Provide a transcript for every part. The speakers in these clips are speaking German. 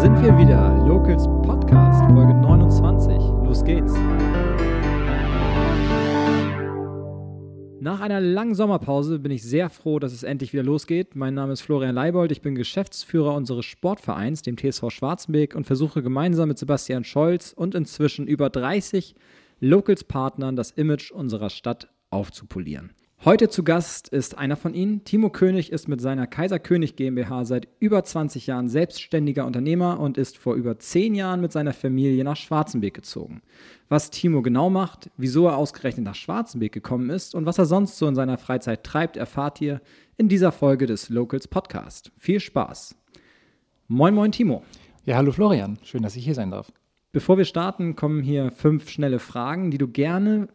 sind wir wieder. Locals Podcast, Folge 29. Los geht's. Nach einer langen Sommerpause bin ich sehr froh, dass es endlich wieder losgeht. Mein Name ist Florian Leibold, ich bin Geschäftsführer unseres Sportvereins, dem TSV Schwarzenbeek, und versuche gemeinsam mit Sebastian Scholz und inzwischen über 30 Locals-Partnern das Image unserer Stadt aufzupolieren. Heute zu Gast ist einer von ihnen. Timo König ist mit seiner Kaiser König GmbH seit über 20 Jahren selbstständiger Unternehmer und ist vor über 10 Jahren mit seiner Familie nach Schwarzenbeek gezogen. Was Timo genau macht, wieso er ausgerechnet nach Schwarzenbeek gekommen ist und was er sonst so in seiner Freizeit treibt, erfahrt ihr in dieser Folge des Locals Podcast. Viel Spaß. Moin, moin, Timo. Ja, hallo Florian. Schön, dass ich hier sein darf. Bevor wir starten, kommen hier fünf schnelle Fragen, die du gerne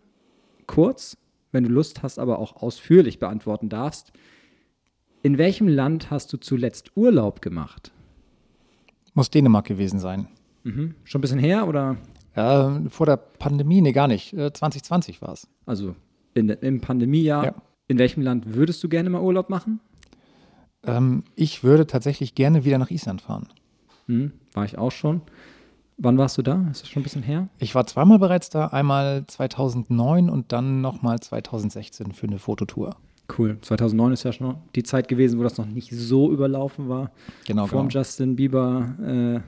kurz wenn du Lust hast, aber auch ausführlich beantworten darfst. In welchem Land hast du zuletzt Urlaub gemacht? Muss Dänemark gewesen sein. Mhm. Schon ein bisschen her oder? Ja, vor der Pandemie, nee, gar nicht. 2020 war es. Also in, im Pandemiejahr. Ja. In welchem Land würdest du gerne mal Urlaub machen? Ähm, ich würde tatsächlich gerne wieder nach Island fahren. Mhm, war ich auch schon. Wann warst du da? Ist das schon ein bisschen her? Ich war zweimal bereits da, einmal 2009 und dann nochmal 2016 für eine Fototour. Cool. 2009 ist ja schon die Zeit gewesen, wo das noch nicht so überlaufen war. Genau. Vom genau. Justin Bieber äh,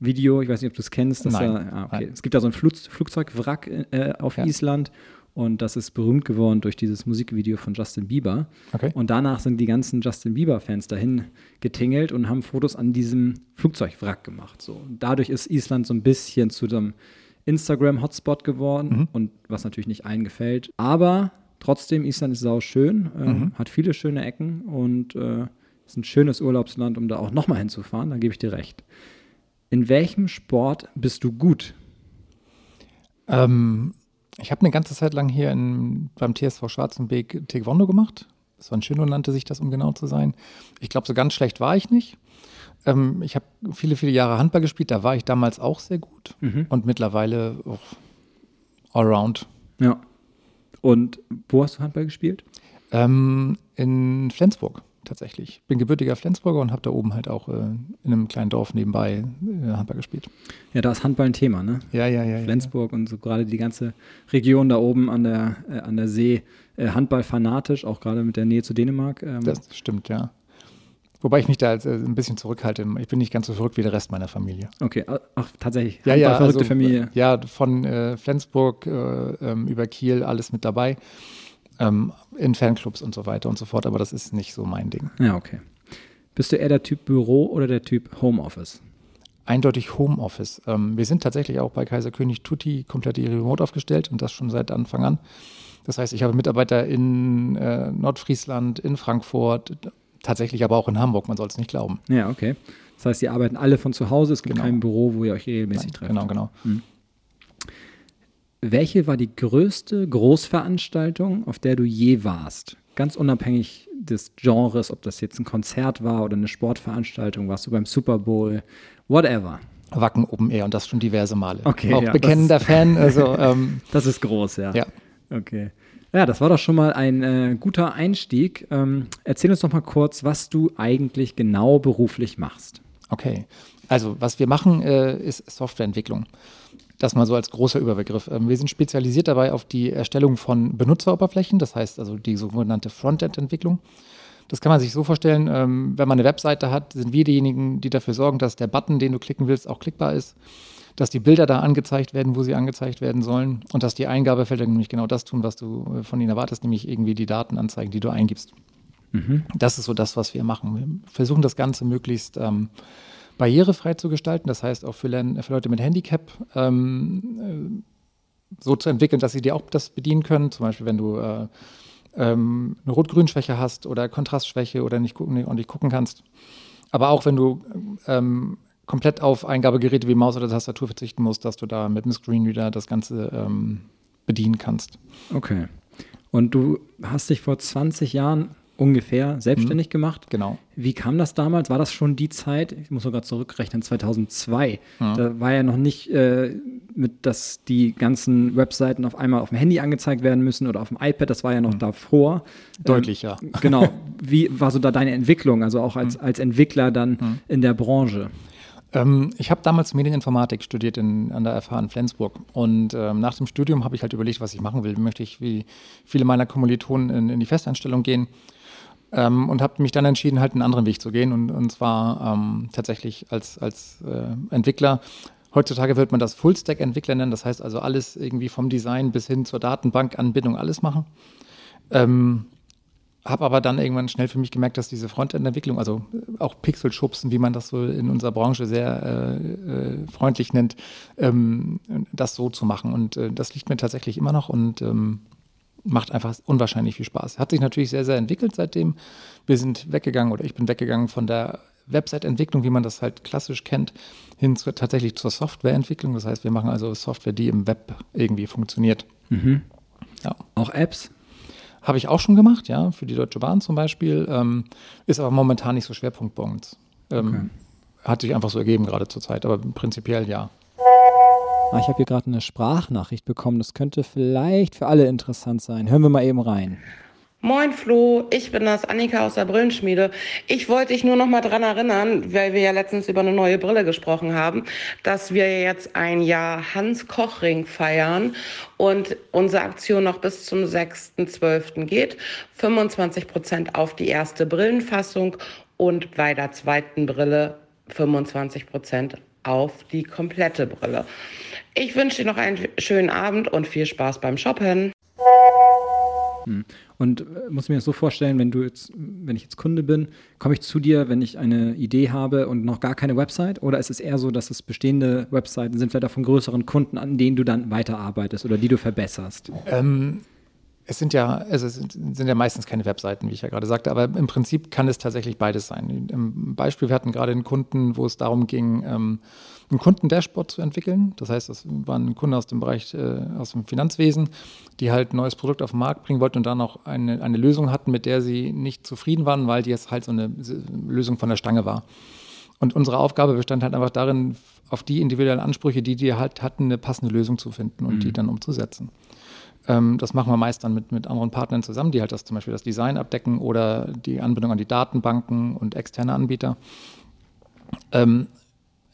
Video. Ich weiß nicht, ob du es kennst. Nein. Ja, ah, okay. Es gibt da so ein Flug, Flugzeugwrack äh, auf ja. Island und das ist berühmt geworden durch dieses Musikvideo von Justin Bieber. Okay. Und danach sind die ganzen Justin Bieber-Fans dahin getingelt und haben Fotos an diesem Flugzeugwrack gemacht. So. Und dadurch ist Island so ein bisschen zu einem Instagram-Hotspot geworden mhm. und was natürlich nicht allen gefällt. Aber trotzdem, Island ist sau schön, äh, mhm. hat viele schöne Ecken und äh, ist ein schönes Urlaubsland, um da auch nochmal hinzufahren. Da gebe ich dir recht. In welchem Sport bist du gut? Ähm, ich habe eine ganze Zeit lang hier in, beim TSV Schwarzenbeek Taekwondo gemacht. Schöno, nannte sich das, um genau zu sein. Ich glaube, so ganz schlecht war ich nicht. Ähm, ich habe viele, viele Jahre Handball gespielt. Da war ich damals auch sehr gut. Mhm. Und mittlerweile auch allround. Ja. Und wo hast du Handball gespielt? Ähm, in Flensburg tatsächlich. Bin gebürtiger Flensburger und habe da oben halt auch äh, in einem kleinen Dorf nebenbei äh, Handball gespielt. Ja, da ist Handball ein Thema, ne? Ja, ja, ja. Flensburg ja. und so gerade die ganze Region da oben an der, äh, an der See, äh, Handball fanatisch, auch gerade mit der Nähe zu Dänemark. Ähm. Das stimmt, ja. Wobei ich mich da als, äh, ein bisschen zurückhalte. Ich bin nicht ganz so verrückt wie der Rest meiner Familie. Okay, ach, tatsächlich. Ja, ja, verrückte also, Familie. Ja, von äh, Flensburg ähm, über Kiel alles mit dabei ähm, in Fanclubs und so weiter und so fort, aber das ist nicht so mein Ding. Ja, okay. Bist du eher der Typ Büro oder der Typ Homeoffice? Eindeutig Homeoffice. Ähm, wir sind tatsächlich auch bei Kaiser König Tutti komplett remote aufgestellt und das schon seit Anfang an. Das heißt, ich habe Mitarbeiter in äh, Nordfriesland, in Frankfurt, tatsächlich aber auch in Hamburg, man soll es nicht glauben. Ja, okay. Das heißt, ihr arbeiten alle von zu Hause, es gibt genau. kein Büro, wo ihr euch regelmäßig Nein, trefft. Genau, genau. Hm. Welche war die größte Großveranstaltung, auf der du je warst? Ganz unabhängig des Genres, ob das jetzt ein Konzert war oder eine Sportveranstaltung, warst du beim Super Bowl, whatever. Wacken Open Air und das schon diverse Male. Okay. Auch ja, bekennender ist, Fan. Also, ähm, das ist groß, ja. Ja. Okay. Ja, das war doch schon mal ein äh, guter Einstieg. Ähm, erzähl uns doch mal kurz, was du eigentlich genau beruflich machst. Okay. Also, was wir machen, äh, ist Softwareentwicklung. Das mal so als großer Überbegriff. Ähm, wir sind spezialisiert dabei auf die Erstellung von Benutzeroberflächen, das heißt also die sogenannte Frontend-Entwicklung. Das kann man sich so vorstellen, ähm, wenn man eine Webseite hat, sind wir diejenigen, die dafür sorgen, dass der Button, den du klicken willst, auch klickbar ist, dass die Bilder da angezeigt werden, wo sie angezeigt werden sollen und dass die Eingabefelder nämlich genau das tun, was du äh, von ihnen erwartest, nämlich irgendwie die Daten anzeigen, die du eingibst. Mhm. Das ist so das, was wir machen. Wir versuchen das Ganze möglichst ähm, barrierefrei zu gestalten, das heißt auch für, Lern für Leute mit Handicap ähm, äh, so zu entwickeln, dass sie dir auch das bedienen können. Zum Beispiel, wenn du äh, ähm, eine Rot-Grün-Schwäche hast oder Kontrastschwäche oder nicht, nicht ordentlich gucken kannst. Aber auch wenn du ähm, komplett auf Eingabegeräte wie Maus oder Tastatur verzichten musst, dass du da mit einem Screenreader das Ganze ähm, bedienen kannst. Okay. Und du hast dich vor 20 Jahren ungefähr selbstständig mhm. gemacht. Genau. Wie kam das damals? War das schon die Zeit? Ich muss sogar zurückrechnen, 2002. Mhm. Da war ja noch nicht äh, mit, dass die ganzen Webseiten auf einmal auf dem Handy angezeigt werden müssen oder auf dem iPad. Das war ja noch mhm. davor. Deutlich, ähm, ja. Genau. Wie war so da deine Entwicklung, also auch als, mhm. als Entwickler dann mhm. in der Branche? Ähm, ich habe damals Medieninformatik studiert in, an der FH in Flensburg. Und ähm, nach dem Studium habe ich halt überlegt, was ich machen will. Möchte ich wie viele meiner Kommilitonen in, in die Festanstellung gehen? Ähm, und habe mich dann entschieden, halt einen anderen Weg zu gehen. Und, und zwar ähm, tatsächlich als, als äh, Entwickler. Heutzutage wird man das Full-Stack-Entwickler nennen. Das heißt also alles irgendwie vom Design bis hin zur Datenbankanbindung alles machen. Ähm, habe aber dann irgendwann schnell für mich gemerkt, dass diese Frontend-Entwicklung, also auch Pixelschubsen, wie man das so in unserer Branche sehr äh, äh, freundlich nennt, ähm, das so zu machen. Und äh, das liegt mir tatsächlich immer noch und ähm, macht einfach unwahrscheinlich viel Spaß. Hat sich natürlich sehr, sehr entwickelt seitdem. Wir sind weggegangen oder ich bin weggegangen von der Website-Entwicklung, wie man das halt klassisch kennt, hin zu, tatsächlich zur Softwareentwicklung. Das heißt, wir machen also Software, die im Web irgendwie funktioniert. Mhm. Ja. Auch Apps? Habe ich auch schon gemacht, ja, für die Deutsche Bahn zum Beispiel. Ähm, ist aber momentan nicht so Schwerpunkt bei uns. Ähm, okay. Hat sich einfach so ergeben gerade zur Zeit, aber prinzipiell ja. Ah, ich habe hier gerade eine Sprachnachricht bekommen. Das könnte vielleicht für alle interessant sein. Hören wir mal eben rein. Moin Flo, ich bin das Annika aus der Brillenschmiede. Ich wollte dich nur noch mal dran erinnern, weil wir ja letztens über eine neue Brille gesprochen haben, dass wir jetzt ein Jahr Hans Kochring feiern und unsere Aktion noch bis zum 6.12. geht. 25 Prozent auf die erste Brillenfassung und bei der zweiten Brille 25 Prozent auf die komplette Brille. Ich wünsche dir noch einen schönen Abend und viel Spaß beim Shoppen. Hm. Und äh, muss mir das so vorstellen, wenn du jetzt, wenn ich jetzt Kunde bin, komme ich zu dir, wenn ich eine Idee habe und noch gar keine Website? Oder ist es eher so, dass es bestehende Webseiten sind, vielleicht auch von größeren Kunden, an denen du dann weiterarbeitest oder die du verbesserst? Ähm, es sind ja, also es sind, sind, ja meistens keine Webseiten, wie ich ja gerade sagte, aber im Prinzip kann es tatsächlich beides sein. Im Beispiel, wir hatten gerade einen Kunden, wo es darum ging, ähm, ein Kundendashboard zu entwickeln. Das heißt, das war ein Kunde aus dem Bereich, äh, aus dem Finanzwesen, die halt ein neues Produkt auf den Markt bringen wollten und dann auch eine, eine Lösung hatten, mit der sie nicht zufrieden waren, weil die jetzt halt so eine Lösung von der Stange war. Und unsere Aufgabe bestand halt einfach darin, auf die individuellen Ansprüche, die die halt hatten, eine passende Lösung zu finden und mhm. die dann umzusetzen. Ähm, das machen wir meist dann mit, mit anderen Partnern zusammen, die halt das zum Beispiel das Design abdecken oder die Anbindung an die Datenbanken und externe Anbieter. Ähm,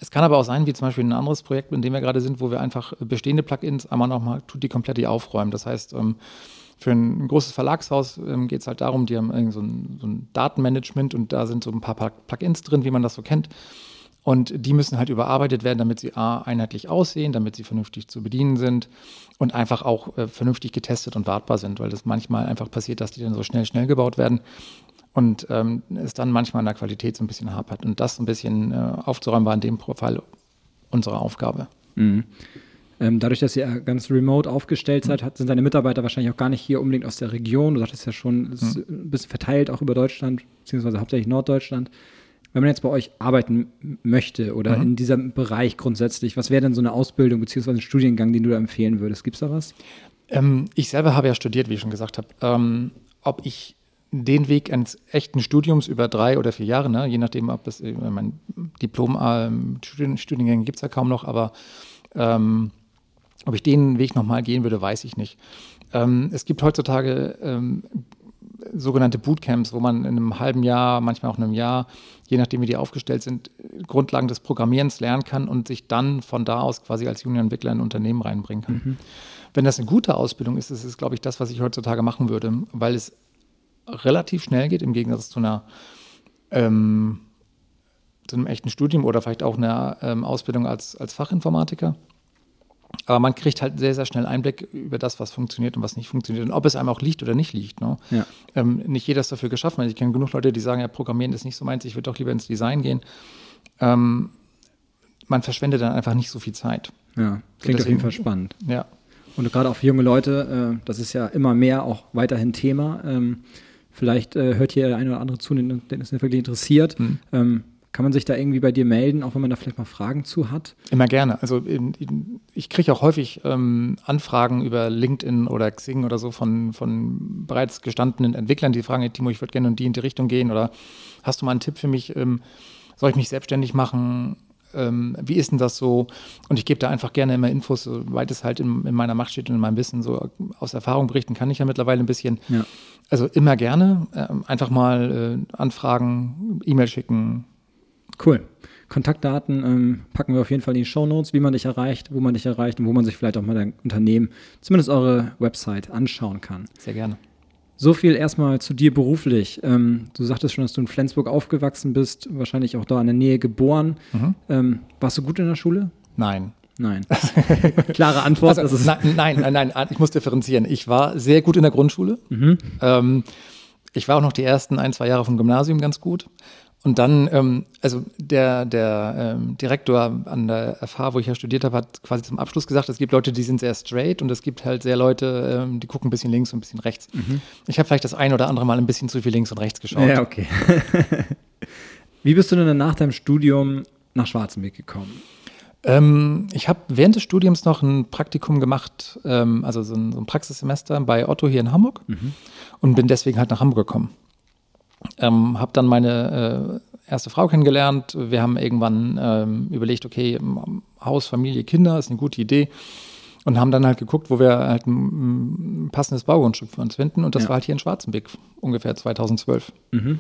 es kann aber auch sein, wie zum Beispiel ein anderes Projekt, in dem wir gerade sind, wo wir einfach bestehende Plugins einmal nochmal die komplett aufräumen. Das heißt, ähm, für ein großes Verlagshaus ähm, geht es halt darum, die haben so ein, so ein, Datenmanagement und da sind so ein paar Plugins drin, wie man das so kennt. Und die müssen halt überarbeitet werden, damit sie A, einheitlich aussehen, damit sie vernünftig zu bedienen sind und einfach auch äh, vernünftig getestet und wartbar sind, weil das manchmal einfach passiert, dass die dann so schnell, schnell gebaut werden und ähm, es dann manchmal an der Qualität so ein bisschen hapert. Und das ein bisschen äh, aufzuräumen war in dem Fall unsere Aufgabe. Mhm. Ähm, dadurch, dass ihr ganz remote aufgestellt seid, hat, sind deine Mitarbeiter wahrscheinlich auch gar nicht hier unbedingt aus der Region. Du sagtest ja schon, es ist mhm. ein bisschen verteilt auch über Deutschland, beziehungsweise hauptsächlich Norddeutschland. Wenn man jetzt bei euch arbeiten möchte oder mhm. in diesem Bereich grundsätzlich, was wäre denn so eine Ausbildung beziehungsweise ein Studiengang, den du da empfehlen würdest? Gibt es da was? Ähm, ich selber habe ja studiert, wie ich schon gesagt habe. Ähm, ob ich den Weg eines echten Studiums über drei oder vier Jahre, ne, je nachdem, ob das, äh, mein Diplom, ähm, Studien, Studiengänge gibt es ja kaum noch, aber ähm, ob ich den Weg nochmal gehen würde, weiß ich nicht. Ähm, es gibt heutzutage ähm, sogenannte Bootcamps, wo man in einem halben Jahr, manchmal auch in einem Jahr, je nachdem wie die aufgestellt sind, Grundlagen des Programmierens lernen kann und sich dann von da aus quasi als Junior-Entwickler in ein Unternehmen reinbringen kann. Mhm. Wenn das eine gute Ausbildung ist, ist es, glaube ich, das, was ich heutzutage machen würde, weil es relativ schnell geht, im Gegensatz zu einer ähm, zu einem echten Studium oder vielleicht auch einer ähm, Ausbildung als, als Fachinformatiker. Aber man kriegt halt sehr, sehr schnell Einblick über das, was funktioniert und was nicht funktioniert und ob es einem auch liegt oder nicht liegt. Ne? Ja. Ähm, nicht jeder ist dafür geschaffen. Ich kenne genug Leute, die sagen, ja, Programmieren ist nicht so meins, ich würde doch lieber ins Design gehen. Ähm, man verschwendet dann einfach nicht so viel Zeit. Ja, klingt deswegen, auf jeden Fall spannend. Ja. Und gerade auch für junge Leute, äh, das ist ja immer mehr auch weiterhin Thema. Ähm, Vielleicht äh, hört hier der eine oder andere zu, den, den es wirklich interessiert. Mhm. Ähm, kann man sich da irgendwie bei dir melden, auch wenn man da vielleicht mal Fragen zu hat? Immer gerne. Also ich kriege auch häufig ähm, Anfragen über LinkedIn oder Xing oder so von, von bereits gestandenen Entwicklern, die fragen, Timo, ich würde gerne in die in die Richtung gehen oder hast du mal einen Tipp für mich? Ähm, soll ich mich selbstständig machen? ähm, wie ist denn das so? Und ich gebe da einfach gerne immer Infos, soweit es halt in, in, meiner Macht steht und in meinem Wissen. So aus Erfahrung berichten kann ich ja mittlerweile ein bisschen. Ja. Also immer gerne. Äh, einfach mal äh, anfragen, E-Mail schicken. Cool. Kontaktdaten ähm, packen wir auf jeden Fall in die Show Notes, wie man dich erreicht, wo man dich erreicht und wo man sich vielleicht auch mal dein Unternehmen, zumindest eure Website, anschauen kann. Sehr gerne. So viel erstmal zu dir beruflich. Ähm, du sagtest schon, dass du in Flensburg aufgewachsen bist, wahrscheinlich auch da in der Nähe geboren. Mhm. Ähm, warst du gut in der Schule? Nein. Nein. Klare Antwort. Also, nein, nein, nein, nein, ich muss differenzieren. Ich war sehr gut in der Grundschule. Mhm. Ähm, ich war auch noch die ersten ein, zwei Jahre vom Gymnasium ganz gut. Und dann, ähm, also der, der ähm, Direktor an der FH, wo ich ja studiert habe, hat quasi zum Abschluss gesagt, es gibt Leute, die sind sehr straight und es gibt halt sehr Leute, ähm, die gucken ein bisschen links und ein bisschen rechts. Mhm. Ich habe vielleicht das ein oder andere Mal ein bisschen zu viel links und rechts geschaut. Ja, okay. Wie bist du denn nach deinem Studium nach Schwarzenberg gekommen? Ähm, ich habe während des Studiums noch ein Praktikum gemacht, ähm, also so ein, so ein, Praxissemester bei Otto hier in Hamburg mhm. und bin deswegen halt nach Hamburg gekommen. Ähm, habe dann meine äh, erste Frau kennengelernt. Wir haben irgendwann ähm, überlegt, okay, Haus, Familie, Kinder ist eine gute Idee. Und haben dann halt geguckt, wo wir halt ein, ein passendes Baugrundstück für uns finden. Und das ja. war halt hier in Schwarzenbeck, ungefähr 2012. Mhm.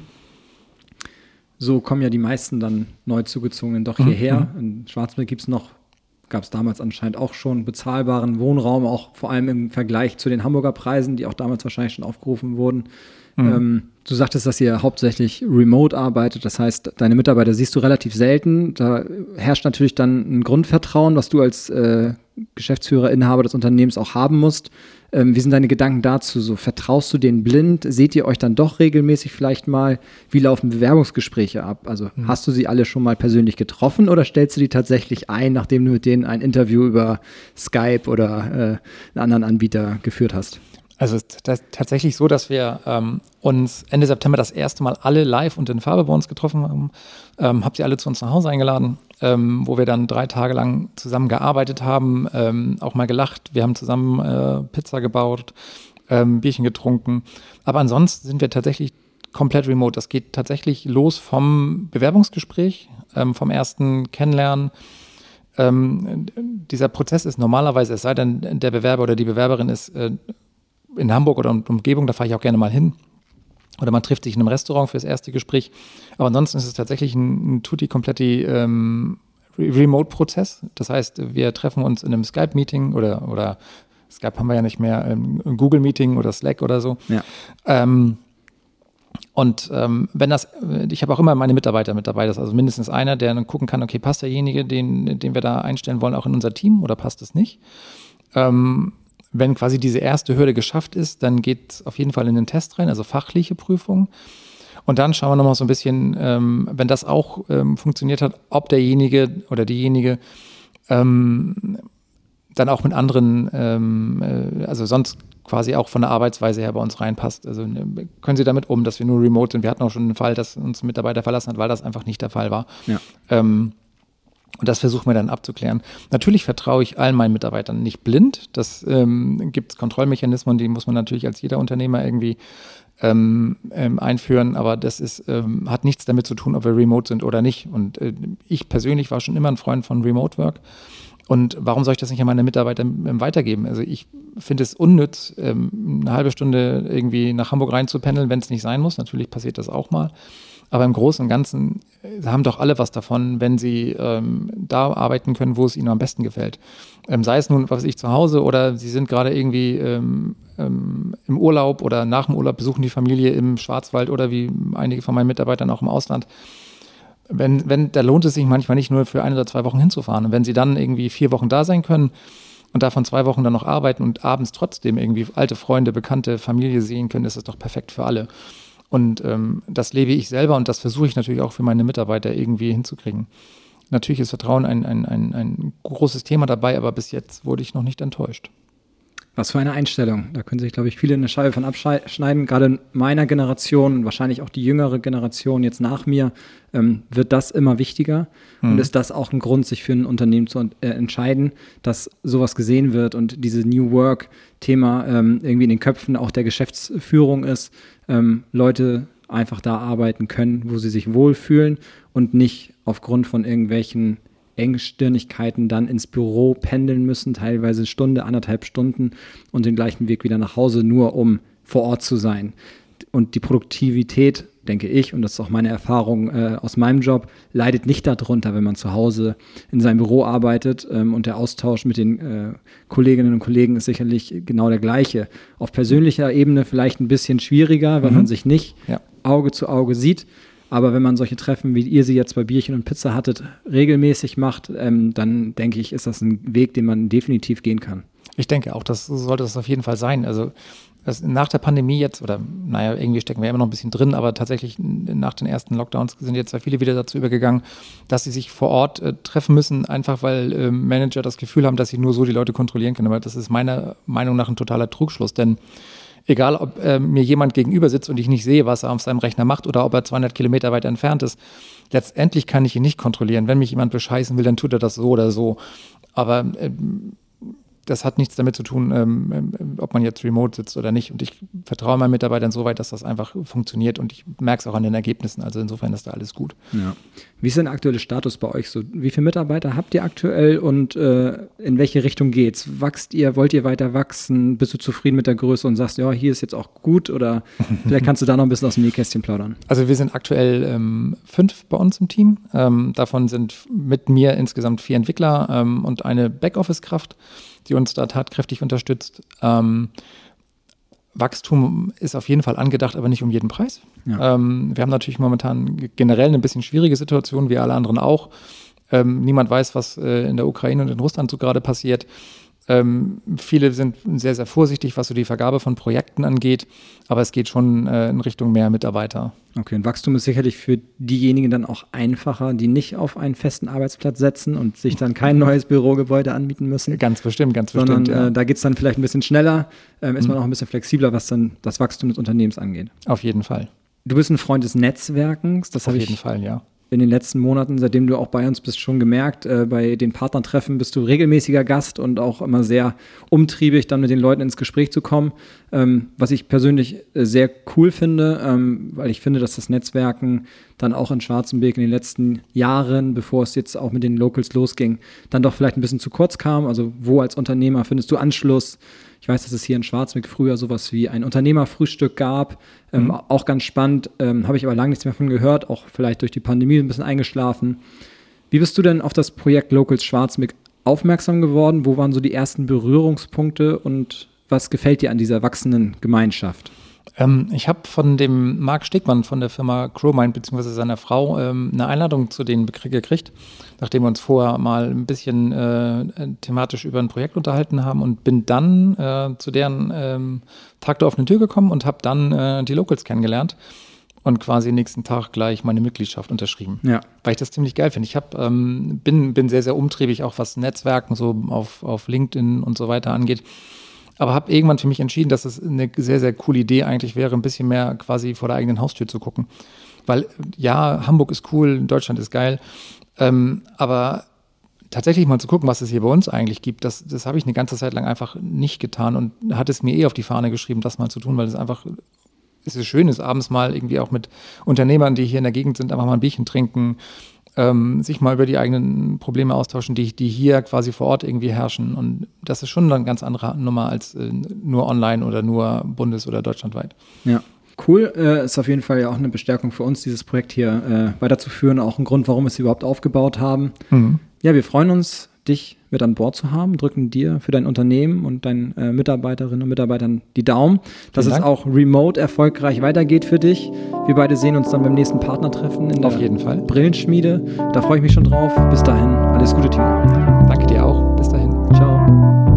So kommen ja die meisten dann neu zugezogenen doch hierher. Mhm. In Schwarzenbeck gibt es noch, gab es damals anscheinend auch schon bezahlbaren Wohnraum, auch vor allem im Vergleich zu den Hamburger Preisen, die auch damals wahrscheinlich schon aufgerufen wurden. Mhm. Ähm, du sagtest, dass ihr hauptsächlich remote arbeitet. Das heißt, deine Mitarbeiter siehst du relativ selten. Da herrscht natürlich dann ein Grundvertrauen, was du als äh, Geschäftsführer, Inhaber des Unternehmens auch haben musst. Ähm, wie sind deine Gedanken dazu? So vertraust du denen blind? Seht ihr euch dann doch regelmäßig vielleicht mal? Wie laufen Bewerbungsgespräche ab? Also mhm. hast du sie alle schon mal persönlich getroffen oder stellst du die tatsächlich ein, nachdem du mit denen ein Interview über Skype oder äh, einen anderen Anbieter geführt hast? Also es ist tatsächlich so, dass wir ähm, uns Ende September das erste Mal alle live und in Farbe bei uns getroffen haben. Ähm, hab sie alle zu uns nach Hause eingeladen, ähm, wo wir dann drei Tage lang zusammen gearbeitet haben, ähm, auch mal gelacht. Wir haben zusammen äh, Pizza gebaut, ähm, Bierchen getrunken. Aber ansonsten sind wir tatsächlich komplett remote. Das geht tatsächlich los vom Bewerbungsgespräch, ähm, vom ersten Kennenlernen. Ähm, dieser Prozess ist normalerweise, es sei denn, der Bewerber oder die Bewerberin ist äh, in Hamburg oder Umgebung, da fahre ich auch gerne mal hin. Oder man trifft sich in einem Restaurant für das erste Gespräch. Aber ansonsten ist es tatsächlich ein, ein tutti kompletti ähm, Remote-Prozess. Das heißt, wir treffen uns in einem Skype-Meeting oder, oder Skype haben wir ja nicht mehr, ähm, ein Google-Meeting oder Slack oder so. Ja. Ähm, und ähm, wenn das, ich habe auch immer meine Mitarbeiter mit dabei, das ist also mindestens einer, der dann gucken kann, okay, passt derjenige, den, den wir da einstellen wollen, auch in unser Team oder passt es nicht? Ähm, wenn quasi diese erste Hürde geschafft ist, dann geht es auf jeden Fall in den Test rein, also fachliche Prüfung. Und dann schauen wir nochmal so ein bisschen, ähm, wenn das auch ähm, funktioniert hat, ob derjenige oder diejenige ähm, dann auch mit anderen, ähm, äh, also sonst quasi auch von der Arbeitsweise her bei uns reinpasst. Also ne, können Sie damit um, dass wir nur remote sind? Wir hatten auch schon einen Fall, dass uns ein Mitarbeiter verlassen hat, weil das einfach nicht der Fall war. Ja. Und das versuchen wir dann abzuklären. Natürlich vertraue ich allen meinen Mitarbeitern nicht blind. Das ähm, gibt es Kontrollmechanismen, die muss man natürlich als jeder Unternehmer irgendwie ähm, ähm, einführen. Aber das ist, ähm, hat nichts damit zu tun, ob wir remote sind oder nicht. Und äh, ich persönlich war schon immer ein Freund von Remote Work. Und warum soll ich das nicht an meine Mitarbeiter ähm, weitergeben? Also ich finde es unnütz, ähm, eine halbe Stunde irgendwie nach Hamburg reinzupendeln, wenn es nicht sein muss. Natürlich passiert das auch mal. Aber im Großen und Ganzen äh, haben doch alle was davon, wenn sie ähm, da arbeiten können, wo es ihnen am besten gefällt. Ähm, sei es nun, was ich, zu Hause oder sie sind gerade irgendwie ähm, ähm, im Urlaub oder nach dem Urlaub besuchen die Familie im Schwarzwald oder wie einige von meinen Mitarbeitern auch im Ausland. Wenn, wenn, da lohnt es sich manchmal nicht nur für ein oder zwei Wochen hinzufahren. Und wenn sie dann irgendwie vier Wochen da sein können, und davon zwei Wochen dann noch arbeiten und abends trotzdem irgendwie alte Freunde, Bekannte, Familie sehen können, ist das doch perfekt für alle. Und ähm, das lebe ich selber und das versuche ich natürlich auch für meine Mitarbeiter irgendwie hinzukriegen. Natürlich ist Vertrauen ein, ein, ein, ein großes Thema dabei, aber bis jetzt wurde ich noch nicht enttäuscht. Was für eine Einstellung. Da können sich, glaube ich, viele eine Scheibe von abschneiden. Gerade in meiner Generation, wahrscheinlich auch die jüngere Generation jetzt nach mir, ähm, wird das immer wichtiger. Mhm. Und ist das auch ein Grund, sich für ein Unternehmen zu äh, entscheiden, dass sowas gesehen wird und dieses New Work-Thema ähm, irgendwie in den Köpfen auch der Geschäftsführung ist, ähm, Leute einfach da arbeiten können, wo sie sich wohlfühlen und nicht aufgrund von irgendwelchen Engstirnigkeiten dann ins Büro pendeln müssen, teilweise Stunde, anderthalb Stunden und den gleichen Weg wieder nach Hause, nur um vor Ort zu sein. Und die Produktivität denke ich, und das ist auch meine Erfahrung äh, aus meinem Job, leidet nicht darunter, wenn man zu Hause in seinem Büro arbeitet ähm, und der Austausch mit den äh, Kolleginnen und Kollegen ist sicherlich genau der gleiche. Auf persönlicher Ebene vielleicht ein bisschen schwieriger, weil mhm. man sich nicht ja. Auge zu Auge sieht. Aber wenn man solche Treffen, wie ihr sie jetzt bei Bierchen und Pizza hattet, regelmäßig macht, ähm, dann denke ich, ist das ein Weg, den man definitiv gehen kann. Ich denke auch, das sollte es auf jeden Fall sein. Also das, nach der Pandemie jetzt, oder naja, irgendwie stecken wir immer noch ein bisschen drin, aber tatsächlich nach den ersten Lockdowns sind jetzt sehr viele wieder dazu übergegangen, dass sie sich vor Ort äh, treffen müssen, einfach weil äh, Manager das Gefühl haben, dass sie nur so die Leute kontrollieren können. Aber das ist meiner Meinung nach ein totaler Trugschluss, denn egal ob äh, mir jemand gegenüber sitzt und ich nicht sehe, was er auf seinem Rechner macht oder ob er 200 Kilometer weit entfernt ist, letztendlich kann ich ihn nicht kontrollieren. Wenn mich jemand bescheißen will, dann tut er das so oder so. Aber äh, das hat nichts damit zu tun, ähm, ähm, ob man jetzt remote sitzt oder nicht. Und ich vertraue meinen Mitarbeitern so weit, dass das einfach funktioniert und ich merke es auch an den Ergebnissen. Also insofern ist da alles gut. Ja. Wie ist denn der aktuelle Status bei euch so? Wie viele Mitarbeiter habt ihr aktuell und äh, in welche Richtung geht's? Wachst ihr, wollt ihr weiter wachsen? Bist du zufrieden mit der Größe und sagst, ja, hier ist jetzt auch gut oder vielleicht kannst du da noch ein bisschen aus dem Nähkästchen plaudern? Also wir sind aktuell ähm, fünf bei uns im Team. Ähm, davon sind mit mir insgesamt vier Entwickler ähm, und eine Backoffice-Kraft die uns da tatkräftig unterstützt. Ähm, Wachstum ist auf jeden Fall angedacht, aber nicht um jeden Preis. Ja. Ähm, wir haben natürlich momentan generell eine bisschen schwierige Situation, wie alle anderen auch. Ähm, niemand weiß, was äh, in der Ukraine und in Russland so gerade passiert. Ähm, viele sind sehr, sehr vorsichtig, was so die Vergabe von Projekten angeht, aber es geht schon äh, in Richtung mehr Mitarbeiter. Okay, und Wachstum ist sicherlich für diejenigen dann auch einfacher, die nicht auf einen festen Arbeitsplatz setzen und sich dann kein neues Bürogebäude anbieten müssen. Ganz bestimmt, ganz sondern, bestimmt. Ja. Äh, da geht es dann vielleicht ein bisschen schneller, ähm, ist mhm. man auch ein bisschen flexibler, was dann das Wachstum des Unternehmens angeht. Auf jeden Fall. Du bist ein Freund des Netzwerkens, das habe ich. Auf jeden Fall, ja in den letzten Monaten, seitdem du auch bei uns bist, schon gemerkt. Äh, bei den Partnertreffen bist du regelmäßiger Gast und auch immer sehr umtriebig, dann mit den Leuten ins Gespräch zu kommen. Ähm, was ich persönlich äh, sehr cool finde, ähm, weil ich finde, dass das Netzwerken dann auch in Schwarzenberg in den letzten Jahren, bevor es jetzt auch mit den Locals losging, dann doch vielleicht ein bisschen zu kurz kam. Also wo als Unternehmer findest du Anschluss? Ich weiß, dass es hier in Schwarzweg früher sowas wie ein Unternehmerfrühstück gab. Ähm, mhm. Auch ganz spannend, ähm, habe ich aber lange nichts mehr von gehört, auch vielleicht durch die Pandemie ein bisschen eingeschlafen. Wie bist du denn auf das Projekt Locals Schwarzweg aufmerksam geworden? Wo waren so die ersten Berührungspunkte und was gefällt dir an dieser wachsenden Gemeinschaft? Ähm, ich habe von dem Marc Stegmann von der Firma Crowmind bzw. seiner Frau ähm, eine Einladung zu denen gekriegt, nachdem wir uns vorher mal ein bisschen äh, thematisch über ein Projekt unterhalten haben und bin dann äh, zu deren ähm, Tag der offenen Tür gekommen und habe dann äh, die Locals kennengelernt und quasi nächsten Tag gleich meine Mitgliedschaft unterschrieben. Ja. Weil ich das ziemlich geil finde. Ich hab, ähm, bin, bin sehr, sehr umtriebig, auch was Netzwerken so auf, auf LinkedIn und so weiter angeht aber habe irgendwann für mich entschieden, dass es eine sehr, sehr coole Idee eigentlich wäre, ein bisschen mehr quasi vor der eigenen Haustür zu gucken. Weil ja, Hamburg ist cool, Deutschland ist geil, ähm, aber tatsächlich mal zu gucken, was es hier bei uns eigentlich gibt, das, das habe ich eine ganze Zeit lang einfach nicht getan und hat es mir eh auf die Fahne geschrieben, das mal zu tun, weil es einfach es ist schön ist, abends mal irgendwie auch mit Unternehmern, die hier in der Gegend sind, einfach mal ein Bierchen trinken, ähm, sich mal über die eigenen Probleme austauschen, die, die hier quasi vor Ort irgendwie herrschen. Und das ist schon eine ganz andere Nummer als äh, nur online oder nur bundes- oder deutschlandweit. Ja. Cool, äh, ist auf jeden Fall ja auch eine Bestärkung für uns, dieses Projekt hier äh, weiterzuführen, auch ein Grund, warum wir es überhaupt aufgebaut haben. Mhm. Ja, wir freuen uns, dich mit an Bord zu haben, drücken dir für dein Unternehmen und deinen äh, Mitarbeiterinnen und Mitarbeitern die Daumen, dass Vielen es auch remote erfolgreich weitergeht für dich. Wir beide sehen uns dann beim nächsten Partnertreffen in Auf jeden Fall. Brillenschmiede. Da freue ich mich schon drauf. Bis dahin, alles Gute, Timo. Danke dir auch. Bis dahin. Ciao.